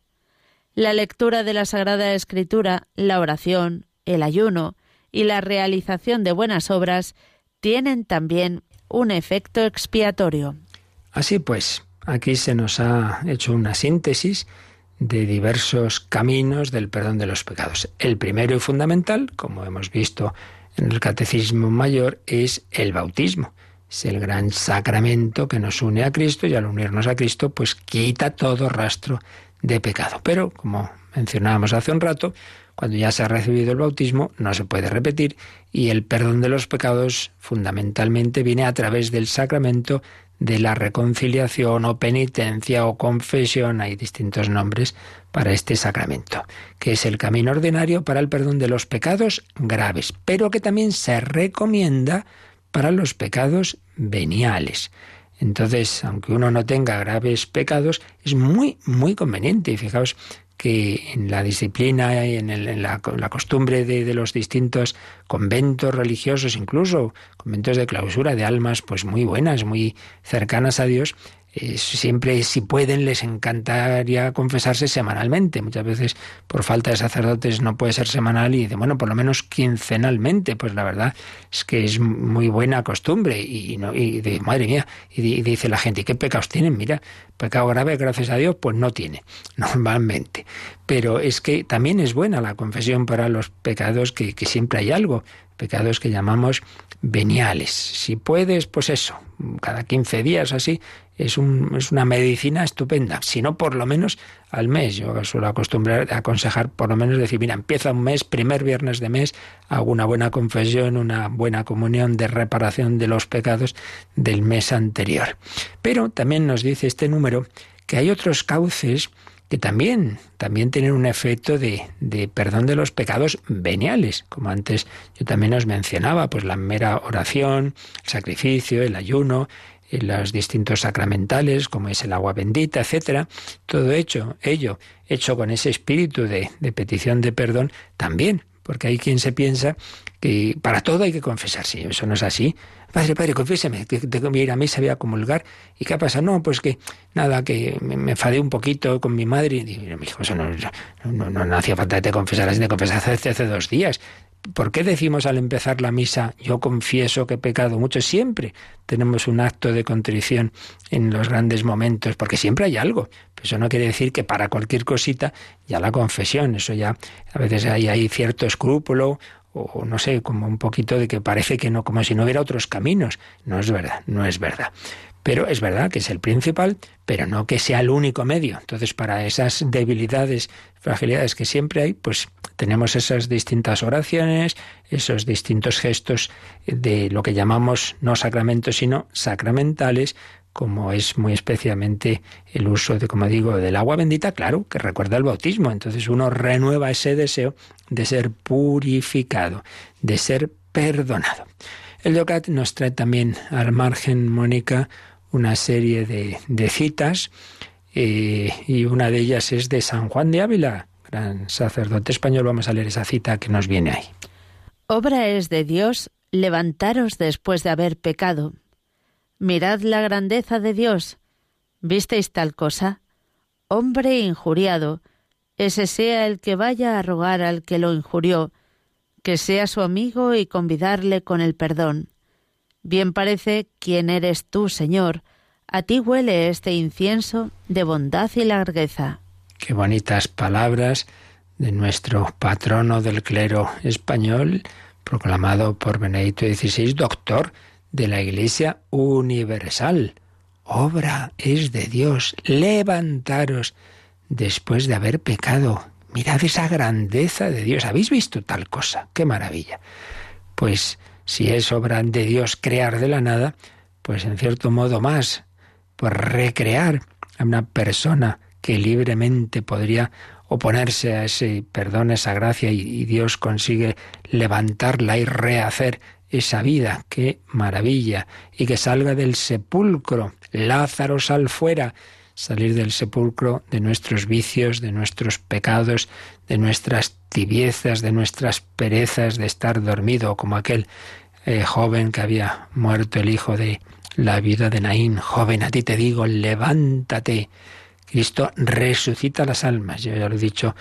La lectura de la Sagrada Escritura, la oración, el ayuno y la realización de buenas obras tienen también un efecto expiatorio. Así pues, aquí se nos ha hecho una síntesis de diversos caminos del perdón de los pecados. El primero y fundamental, como hemos visto en el Catecismo Mayor es el bautismo. Es el gran sacramento que nos une a Cristo y al unirnos a Cristo pues quita todo rastro de pecado. Pero, como mencionábamos hace un rato, cuando ya se ha recibido el bautismo no se puede repetir y el perdón de los pecados fundamentalmente viene a través del sacramento de la reconciliación o penitencia o confesión, hay distintos nombres para este sacramento, que es el camino ordinario para el perdón de los pecados graves, pero que también se recomienda para los pecados veniales. Entonces, aunque uno no tenga graves pecados, es muy, muy conveniente. Y fijaos que en la disciplina y en, la, costumbre de, los distintos conventos religiosos, incluso conventos de clausura de almas, pues muy buenas, muy cercanas a Dios, eh, siempre, si pueden, les encantaría confesarse semanalmente. Muchas veces, por falta de sacerdotes, no puede ser semanal y de bueno, por lo menos quincenalmente. Pues la verdad es que es muy buena costumbre. Y, no, y madre mía, y, dice la gente, ¿y qué pecados tienen? Mira, pecado grave, gracias a Dios, pues no tiene, normalmente. Pero es que también es buena la confesión para los pecados que siempre hay algo, pecados que llamamos veniales. Si puedes, pues eso, cada 15 días así, es, un, es una medicina estupenda. Si no, por lo menos al mes. Yo suelo acostumbrar aconsejar por lo menos decir, mira, empieza un mes, primer viernes de mes, hago una buena confesión, una buena comunión de reparación de los pecados del mes anterior. Pero también nos dice este número que hay otros cauces que también, también tienen un efecto de, de, perdón de los pecados veniales, como antes yo también os mencionaba, pues la mera oración, el sacrificio, el ayuno, eh, los distintos sacramentales, como es el agua bendita, etcétera, todo hecho, ello, hecho con ese espíritu de, de petición de perdón, también, porque hay quien se piensa que para todo hay que confesarse, eso no es así. Padre, padre, confiéseme, que tengo que ir a misa, voy a comulgar. ¿Y qué pasa? No, pues que nada, que me enfadé un poquito con mi madre. Y digo, hijo, eso no, no, no, hacía falta que te confesaras, te confesaste hace, hace dos días. ¿Por qué decimos al empezar la misa, yo confieso que he pecado mucho? Siempre tenemos un acto de contrición en los grandes momentos, porque siempre hay algo. Eso no quiere decir que para cualquier cosita ya la confesión, eso ya a veces hay cierto escrúpulo o no sé, como un poquito de que parece que no, como si no hubiera otros caminos. No es verdad, no es verdad. Pero es verdad que es el principal, pero no que sea el único medio. Entonces, para esas debilidades, fragilidades que siempre hay, pues tenemos esas distintas oraciones, esos distintos gestos de lo que llamamos no sacramentos, sino sacramentales, como es muy especialmente el uso de, como digo, del agua bendita, claro, que recuerda el bautismo. Entonces uno renueva ese deseo de ser purificado, de ser perdonado. El Yocat nos trae también al margen, Mónica, una serie de, citas, eh, y una de ellas es de San Juan de Ávila, gran sacerdote español. Vamos a leer esa cita que nos viene ahí. Obra es de Dios levantaros después de haber pecado Mirad la grandeza de Dios. ¿Visteis tal cosa? Hombre injuriado, ese sea el que vaya a rogar al que lo injurió, que sea su amigo y convidarle con el perdón. Bien parece quién eres tú, Señor. A ti huele este incienso de bondad y largueza. Qué bonitas palabras de nuestro patrono del clero español, proclamado por Benedicto XVI, doctor de la Iglesia universal. Obra es de Dios. Levantaros después de haber pecado. Mirad esa grandeza de Dios. ¿Habéis visto tal cosa? ¡Qué maravilla! Pues si es obra de Dios crear de la nada, pues en cierto modo más, pues recrear a una persona que libremente podría oponerse a ese perdón, esa gracia, y Dios consigue levantarla y rehacer esa vida, qué maravilla, y que salga del sepulcro, Lázaro sal fuera, salir del sepulcro de nuestros vicios, de nuestros pecados, de nuestras tibiezas, de nuestras perezas de estar dormido, como aquel eh, joven que había muerto el hijo de la vida de Naín. Joven, a ti te digo, levántate. Cristo resucita las almas. Yo ya lo he dicho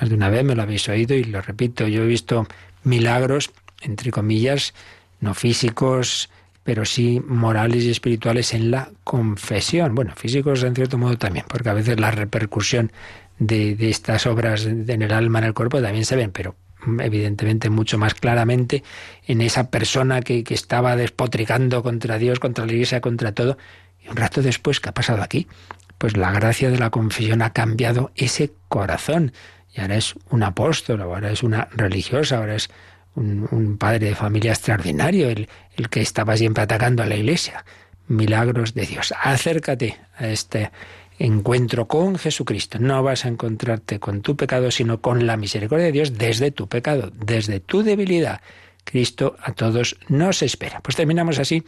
más de una vez, me lo habéis oído y lo repito, yo he visto milagros entre comillas, no físicos, pero sí morales y espirituales en la confesión. Bueno, físicos en cierto modo también, porque a veces la repercusión de, estas obras en el alma, en el cuerpo, también se ven, pero evidentemente mucho más claramente en esa persona que, que estaba despotricando contra Dios, contra la Iglesia, contra todo. Y un rato después, ¿qué ha pasado aquí? Pues la gracia de la confesión ha cambiado ese corazón. Y ahora es un apóstol, ahora es una religiosa, ahora es un, padre de familia extraordinario, el, el que estaba siempre atacando a la iglesia. Milagros de Dios. Acércate a este encuentro con Jesucristo. No vas a encontrarte con tu pecado, sino con la misericordia de Dios desde tu pecado, desde tu debilidad. Cristo a todos nos espera. Pues terminamos así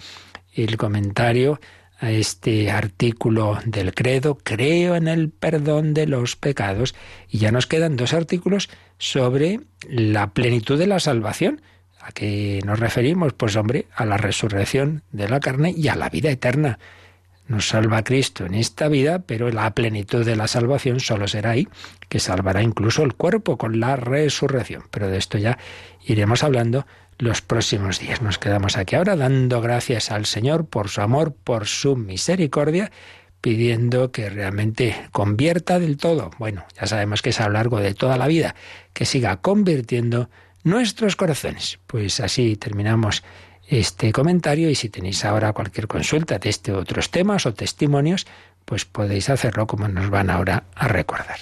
el comentario a este artículo del credo, creo en el perdón de los pecados, y ya nos quedan dos artículos sobre la plenitud de la salvación. ¿A qué nos referimos? Pues hombre, a la resurrección de la carne y a la vida eterna. Nos salva Cristo en esta vida, pero la plenitud de la salvación solo será ahí, que salvará incluso el cuerpo con la resurrección. Pero de esto ya iremos hablando los próximos días. Nos quedamos aquí ahora dando gracias al Señor por su amor, por su misericordia, pidiendo que realmente convierta del todo. Bueno, ya sabemos que es a lo largo de toda la vida, que siga convirtiendo nuestros corazones. Pues así terminamos este comentario y si tenéis ahora cualquier consulta de este otros temas o testimonios, pues podéis hacerlo como nos van ahora a recordar.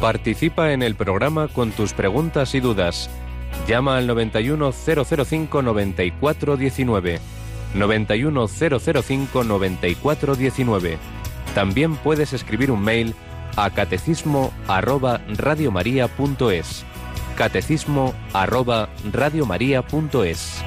Participa en el programa con tus preguntas y dudas. Llama al 91005 9419. 91005 9419. También puedes escribir un mail a catecismo arroba radiomaria.es. Catecismo arroba radiomaria.es.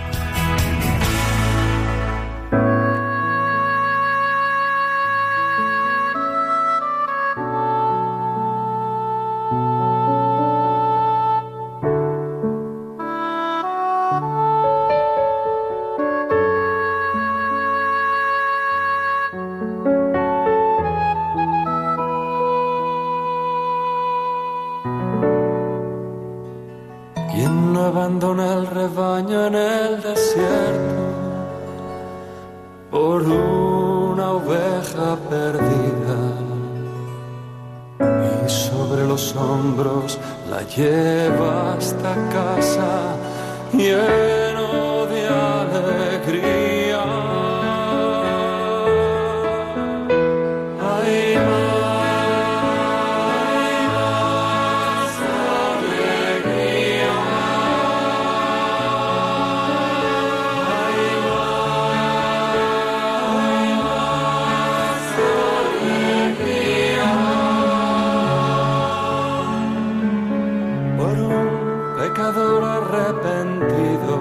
pecador arrepentido.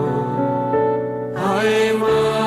Hay más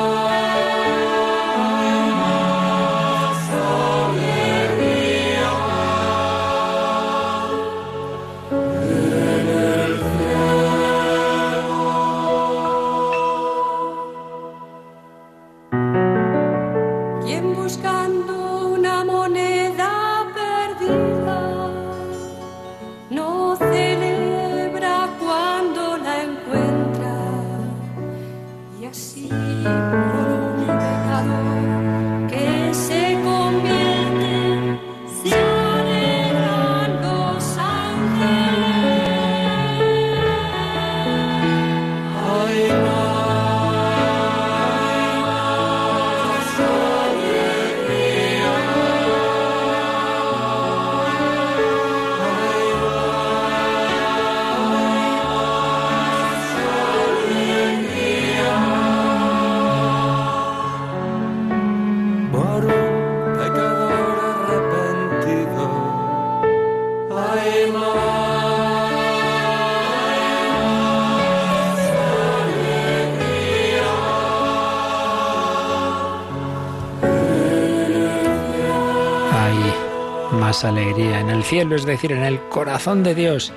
cielo, es decir, en el corazón de Dios,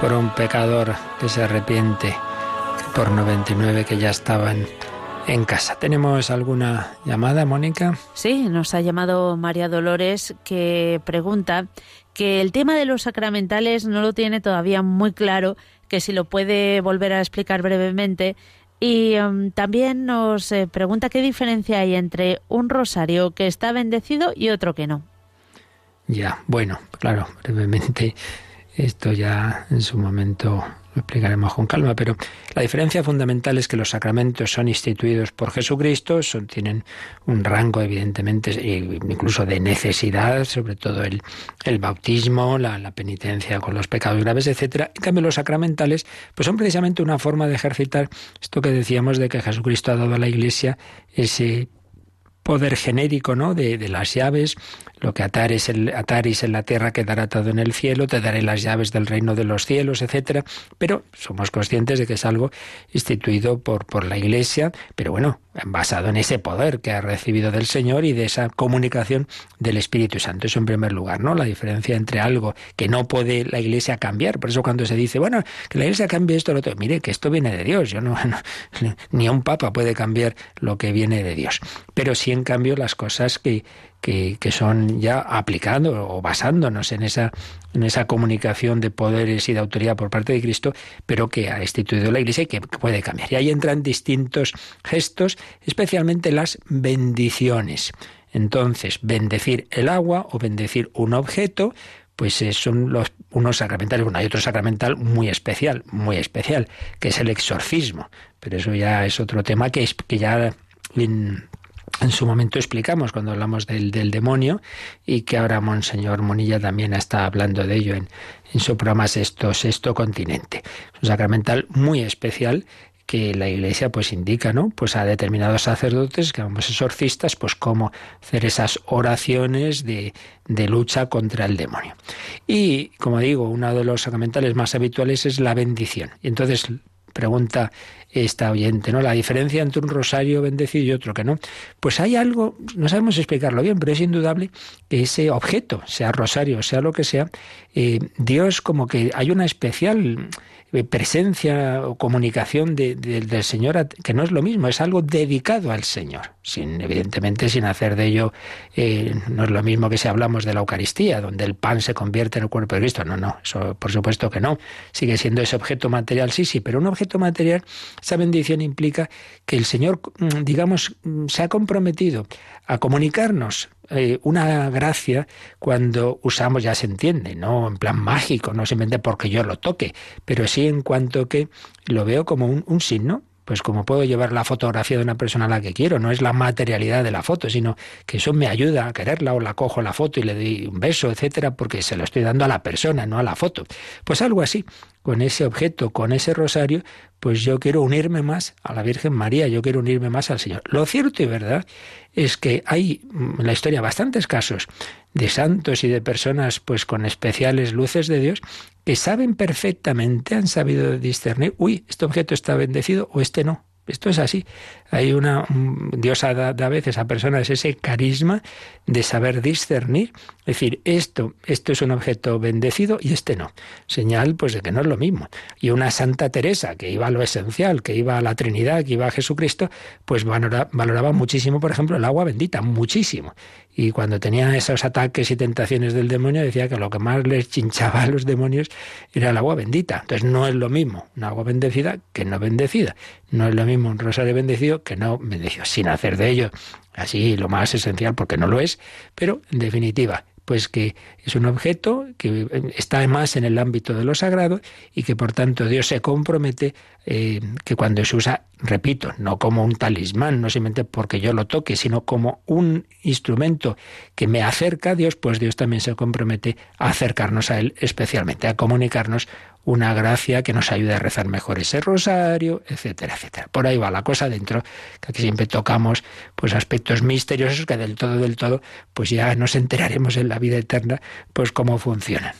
por un pecador que se arrepiente, por 99 que ya estaban en casa. ¿Tenemos alguna llamada, Mónica? Sí, nos ha llamado María Dolores que pregunta que el tema de los sacramentales no lo tiene todavía muy claro, que si lo puede volver a explicar brevemente. Y em, también nos eh, pregunta qué diferencia hay entre un rosario que está bendecido y otro que no. Ya, bueno, claro, brevemente esto ya en su momento lo explicaremos con calma, pero la diferencia fundamental es que los sacramentos son instituidos por Jesucristo, son, tienen un rango evidentemente e incluso de necesidad, sobre todo el, el bautismo, la, la, penitencia con los pecados graves, etcétera. En cambio, los sacramentales pues son precisamente una forma de ejercitar esto que decíamos de que Jesucristo ha dado a la Iglesia ese poder genérico, ¿no? De, de las llaves, lo que atares, el, ataris en la tierra quedará atado en el cielo, te daré las llaves del reino de los cielos, etcétera. Pero somos conscientes de que es algo instituido por, por la Iglesia, pero bueno, basado en ese poder que ha recibido del Señor y de esa comunicación del Espíritu Santo. Eso en primer lugar, ¿no? La diferencia entre algo que no puede la Iglesia cambiar. Por eso cuando se dice, bueno, que la Iglesia cambie esto, lo otro, mire, que esto viene de Dios. Yo no, no ni un papa puede cambiar lo que viene de Dios. Pero sí, en cambio, las cosas que, que, son ya aplicando o basándonos en esa, en esa comunicación de poderes y de autoridad por parte de Cristo, pero que ha instituido la Iglesia y que puede cambiar. Y ahí entran distintos gestos, especialmente las bendiciones. Entonces, bendecir el agua o bendecir un objeto, pues son los, unos sacramentales. Bueno, hay otro sacramental muy especial, muy especial, que es el exorcismo. Pero eso ya es otro tema que, es, que ya en su momento explicamos cuando hablamos del, del, demonio y que ahora Monseñor Monilla también está hablando de ello en, en su programa Sexto, Sexto Continente. Es un sacramental muy especial que la Iglesia pues indica, ¿no? Pues a determinados sacerdotes, que vamos exorcistas, pues cómo hacer esas oraciones de, de lucha contra el demonio. Y, como digo, uno de los sacramentales más habituales es la bendición. Y entonces pregunta esta oyente, ¿no? La diferencia entre un rosario bendecido y otro que no. Pues hay algo, no sabemos explicarlo bien, pero es indudable que ese objeto, sea rosario, sea lo que sea, eh, Dios como que hay una especial presencia o comunicación de, de, del Señor que no es lo mismo, es algo dedicado al Señor, sin evidentemente sin hacer de ello, eh, no es lo mismo que si hablamos de la Eucaristía, donde el pan se convierte en el cuerpo de Cristo, no, no, eso por supuesto que no, sigue siendo ese objeto material, sí, sí, pero un objeto material, esa bendición implica que el Señor, digamos, se ha comprometido a comunicarnos eh, una gracia cuando usamos, ya se entiende, no en plan mágico, no simplemente porque yo lo toque, pero sí en cuanto que lo veo como un, un signo. Pues como puedo llevar la fotografía de una persona a la que quiero, no es la materialidad de la foto, sino que eso me ayuda a quererla o la cojo la foto y le doy un beso, etcétera, porque se lo estoy dando a la persona, no a la foto. Pues algo así, con ese objeto, con ese rosario, pues yo quiero unirme más a la Virgen María, yo quiero unirme más al Señor. Lo cierto y verdad es que hay en la historia bastantes casos de santos y de personas pues con especiales luces de Dios que saben perfectamente, han sabido discernir, uy, este objeto está bendecido o este no. Esto es así. Hay una Dios da, da a veces a personas ese carisma de saber discernir, es decir, esto esto es un objeto bendecido y este no. Señal pues de que no es lo mismo. Y una Santa Teresa que iba a lo esencial, que iba a la Trinidad, que iba a Jesucristo, pues valoraba muchísimo, por ejemplo, el agua bendita, muchísimo. Y cuando tenía esos ataques y tentaciones del demonio decía que lo que más les chinchaba a los demonios era el agua bendita. Entonces no es lo mismo una agua bendecida que no bendecida. No es lo mismo un rosario bendecido que no bendecido, sin hacer de ello así lo más esencial, porque no lo es, pero en definitiva, pues que es un objeto que está más en el ámbito de lo sagrado y que por tanto Dios se compromete eh, que cuando se usa, repito, no como un talismán, no simplemente porque yo lo toque, sino como un instrumento que me acerca a Dios, pues Dios también se compromete a acercarnos a Él especialmente, a comunicarnos una gracia que nos ayude a rezar mejor ese rosario, etcétera, etcétera. Por ahí va la cosa dentro, que aquí siempre tocamos pues aspectos misteriosos que del todo, del todo, pues ya nos enteraremos en la vida eterna, pues cómo funcionan.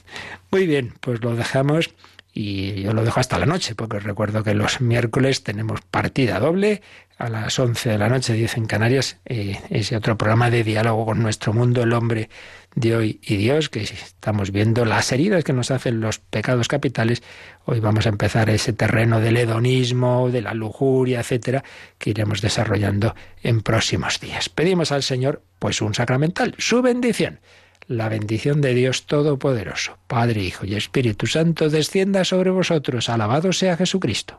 Muy bien, pues lo dejamos y yo lo dejo hasta la noche, porque recuerdo que los miércoles tenemos partida doble a las 11 de la noche, 10 en Canarias, eh, ese otro programa de diálogo con nuestro mundo, el hombre de hoy y Dios, que estamos viendo las heridas que nos hacen los pecados capitales. Hoy vamos a empezar ese terreno del hedonismo, de la lujuria, etcétera, que iremos desarrollando en próximos días. Pedimos al Señor, pues, un sacramental, su bendición. La bendición de Dios Todopoderoso, Padre, Hijo y Espíritu Santo, descienda sobre vosotros. Alabado sea Jesucristo.